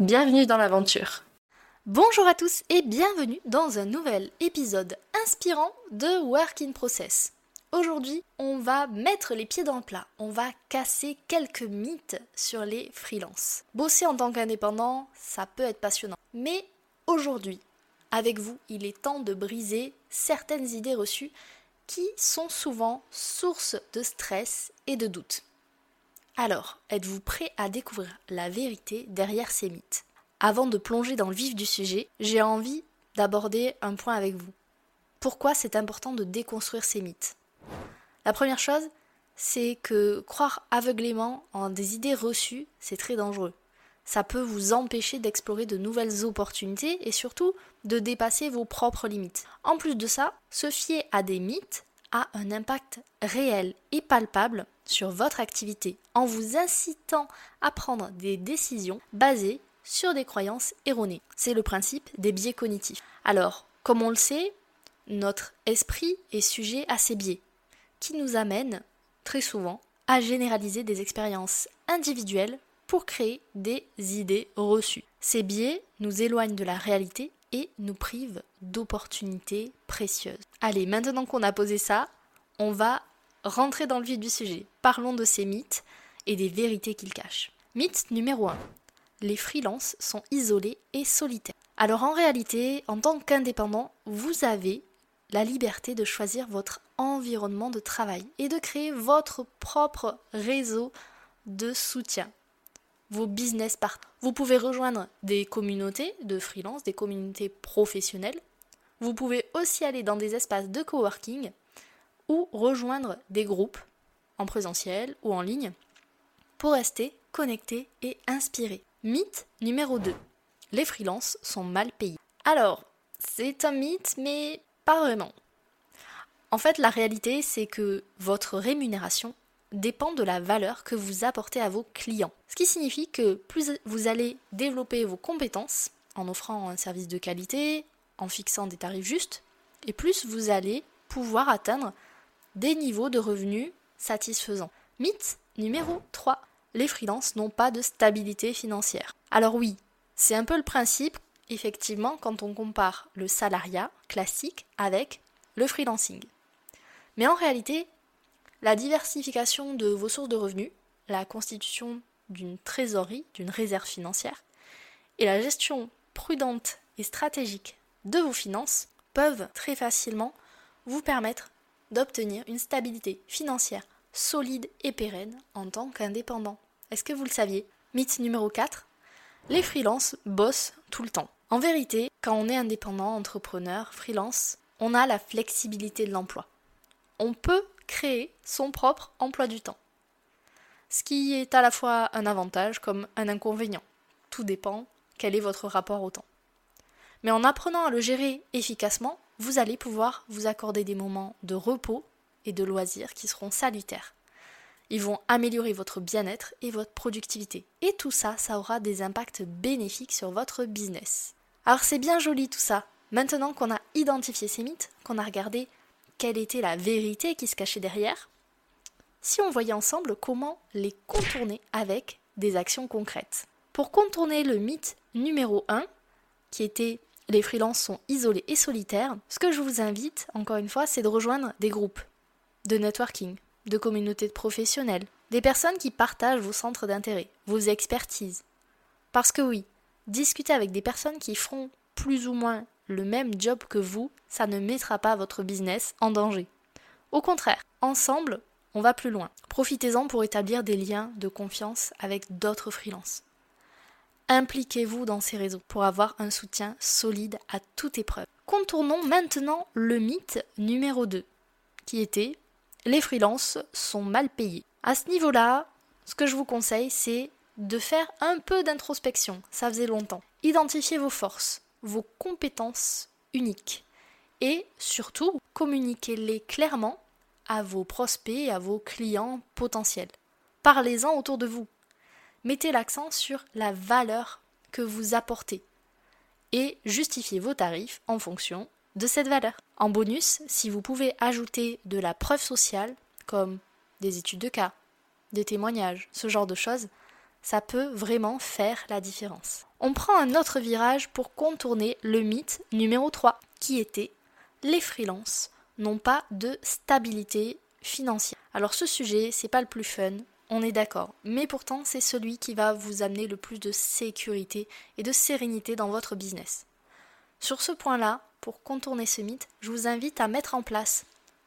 Bienvenue dans l'aventure. Bonjour à tous et bienvenue dans un nouvel épisode inspirant de Work in Process. Aujourd'hui, on va mettre les pieds dans le plat, on va casser quelques mythes sur les freelances. Bosser en tant qu'indépendant, ça peut être passionnant. Mais aujourd'hui, avec vous, il est temps de briser certaines idées reçues qui sont souvent source de stress et de doute. Alors, êtes-vous prêt à découvrir la vérité derrière ces mythes? Avant de plonger dans le vif du sujet, j'ai envie d'aborder un point avec vous. Pourquoi c'est important de déconstruire ces mythes? La première chose, c'est que croire aveuglément en des idées reçues, c'est très dangereux. Ça peut vous empêcher d'explorer de nouvelles opportunités et surtout de dépasser vos propres limites. En plus de ça, se fier à des mythes a un impact réel et palpable sur votre activité en vous incitant à prendre des décisions basées sur des croyances erronées. C'est le principe des biais cognitifs. Alors, comme on le sait, notre esprit est sujet à ces biais qui nous amènent très souvent à généraliser des expériences individuelles pour créer des idées reçues. Ces biais nous éloignent de la réalité et nous privent d'opportunités précieuses. Allez, maintenant qu'on a posé ça, on va rentrer dans le vif du sujet. Parlons de ces mythes et des vérités qu'ils cachent. Mythe numéro 1. Les freelances sont isolés et solitaires. Alors en réalité, en tant qu'indépendant, vous avez la liberté de choisir votre environnement de travail et de créer votre propre réseau de soutien, vos business partners. Vous pouvez rejoindre des communautés de freelance, des communautés professionnelles. Vous pouvez aussi aller dans des espaces de coworking ou rejoindre des groupes en présentiel ou en ligne pour rester connecté et inspiré. Mythe numéro 2. Les freelances sont mal payés. Alors, c'est un mythe, mais pas vraiment. En fait, la réalité, c'est que votre rémunération dépend de la valeur que vous apportez à vos clients. Ce qui signifie que plus vous allez développer vos compétences en offrant un service de qualité, en fixant des tarifs justes, et plus vous allez pouvoir atteindre des niveaux de revenus satisfaisants. Mythe numéro 3. Les freelances n'ont pas de stabilité financière. Alors oui, c'est un peu le principe, effectivement, quand on compare le salariat classique avec le freelancing. Mais en réalité, la diversification de vos sources de revenus, la constitution d'une trésorerie, d'une réserve financière, et la gestion prudente et stratégique de vos finances peuvent très facilement vous permettre d'obtenir une stabilité financière solide et pérenne en tant qu'indépendant. Est-ce que vous le saviez? Mythe numéro 4. Les freelances bossent tout le temps. En vérité, quand on est indépendant, entrepreneur, freelance, on a la flexibilité de l'emploi. On peut créer son propre emploi du temps. Ce qui est à la fois un avantage comme un inconvénient. Tout dépend quel est votre rapport au temps. Mais en apprenant à le gérer efficacement, vous allez pouvoir vous accorder des moments de repos et de loisirs qui seront salutaires. Ils vont améliorer votre bien-être et votre productivité. Et tout ça, ça aura des impacts bénéfiques sur votre business. Alors c'est bien joli tout ça. Maintenant qu'on a identifié ces mythes, qu'on a regardé quelle était la vérité qui se cachait derrière, si on voyait ensemble comment les contourner avec des actions concrètes. Pour contourner le mythe numéro 1, qui était les freelances sont isolés et solitaires, ce que je vous invite, encore une fois, c'est de rejoindre des groupes de networking, de communautés de professionnels, des personnes qui partagent vos centres d'intérêt, vos expertises. Parce que oui, discuter avec des personnes qui feront plus ou moins le même job que vous, ça ne mettra pas votre business en danger. Au contraire, ensemble, on va plus loin. Profitez-en pour établir des liens de confiance avec d'autres freelances. Impliquez-vous dans ces réseaux pour avoir un soutien solide à toute épreuve. Contournons maintenant le mythe numéro 2, qui était les freelances sont mal payés. À ce niveau-là, ce que je vous conseille, c'est de faire un peu d'introspection, ça faisait longtemps. Identifiez vos forces, vos compétences uniques et surtout communiquez-les clairement à vos prospects et à vos clients potentiels. Parlez-en autour de vous. Mettez l'accent sur la valeur que vous apportez et justifiez vos tarifs en fonction de cette valeur. En bonus, si vous pouvez ajouter de la preuve sociale, comme des études de cas, des témoignages, ce genre de choses, ça peut vraiment faire la différence. On prend un autre virage pour contourner le mythe numéro 3, qui était les freelances n'ont pas de stabilité financière. Alors ce sujet, c'est pas le plus fun, on est d'accord, mais pourtant c'est celui qui va vous amener le plus de sécurité et de sérénité dans votre business. Sur ce point-là, pour contourner ce mythe, je vous invite à mettre en place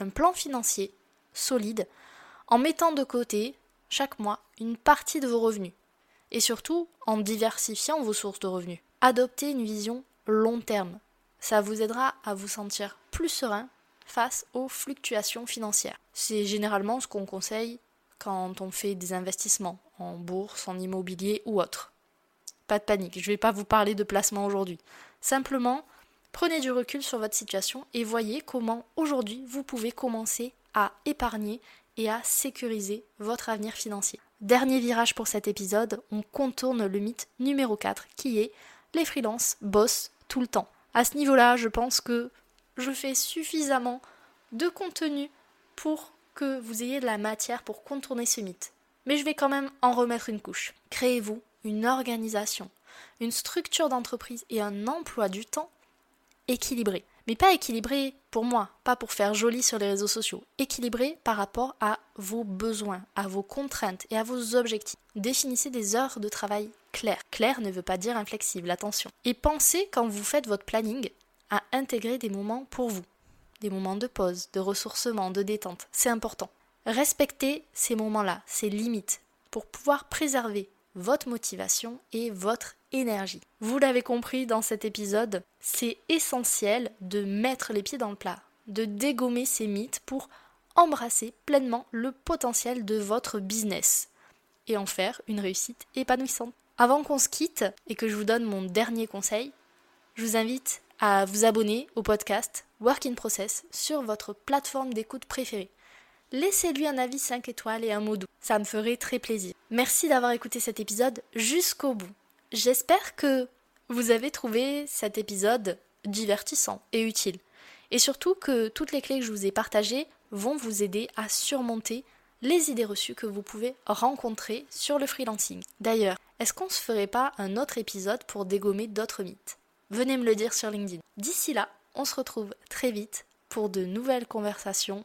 un plan financier solide en mettant de côté chaque mois une partie de vos revenus et surtout en diversifiant vos sources de revenus. Adoptez une vision long terme. Ça vous aidera à vous sentir plus serein face aux fluctuations financières. C'est généralement ce qu'on conseille quand on fait des investissements en bourse, en immobilier ou autre. Pas de panique, je ne vais pas vous parler de placement aujourd'hui. Simplement, prenez du recul sur votre situation et voyez comment aujourd'hui vous pouvez commencer à épargner et à sécuriser votre avenir financier. Dernier virage pour cet épisode, on contourne le mythe numéro 4 qui est les freelances bossent tout le temps. À ce niveau-là, je pense que je fais suffisamment de contenu pour que vous ayez de la matière pour contourner ce mythe. Mais je vais quand même en remettre une couche. Créez-vous une organisation, une structure d'entreprise et un emploi du temps équilibré. Mais pas équilibré pour moi, pas pour faire joli sur les réseaux sociaux. Équilibré par rapport à vos besoins, à vos contraintes et à vos objectifs. Définissez des heures de travail claires. Clair ne veut pas dire inflexible, attention. Et pensez quand vous faites votre planning à intégrer des moments pour vous. Des moments de pause, de ressourcement, de détente. C'est important. Respectez ces moments-là, ces limites, pour pouvoir préserver votre motivation et votre énergie. Vous l'avez compris dans cet épisode, c'est essentiel de mettre les pieds dans le plat, de dégommer ces mythes pour embrasser pleinement le potentiel de votre business et en faire une réussite épanouissante. Avant qu'on se quitte et que je vous donne mon dernier conseil, je vous invite à vous abonner au podcast Work in Process sur votre plateforme d'écoute préférée. Laissez-lui un avis 5 étoiles et un mot doux, ça me ferait très plaisir. Merci d'avoir écouté cet épisode jusqu'au bout. J'espère que vous avez trouvé cet épisode divertissant et utile. Et surtout que toutes les clés que je vous ai partagées vont vous aider à surmonter les idées reçues que vous pouvez rencontrer sur le freelancing. D'ailleurs, est-ce qu'on se ferait pas un autre épisode pour dégommer d'autres mythes? Venez me le dire sur LinkedIn. D'ici là, on se retrouve très vite pour de nouvelles conversations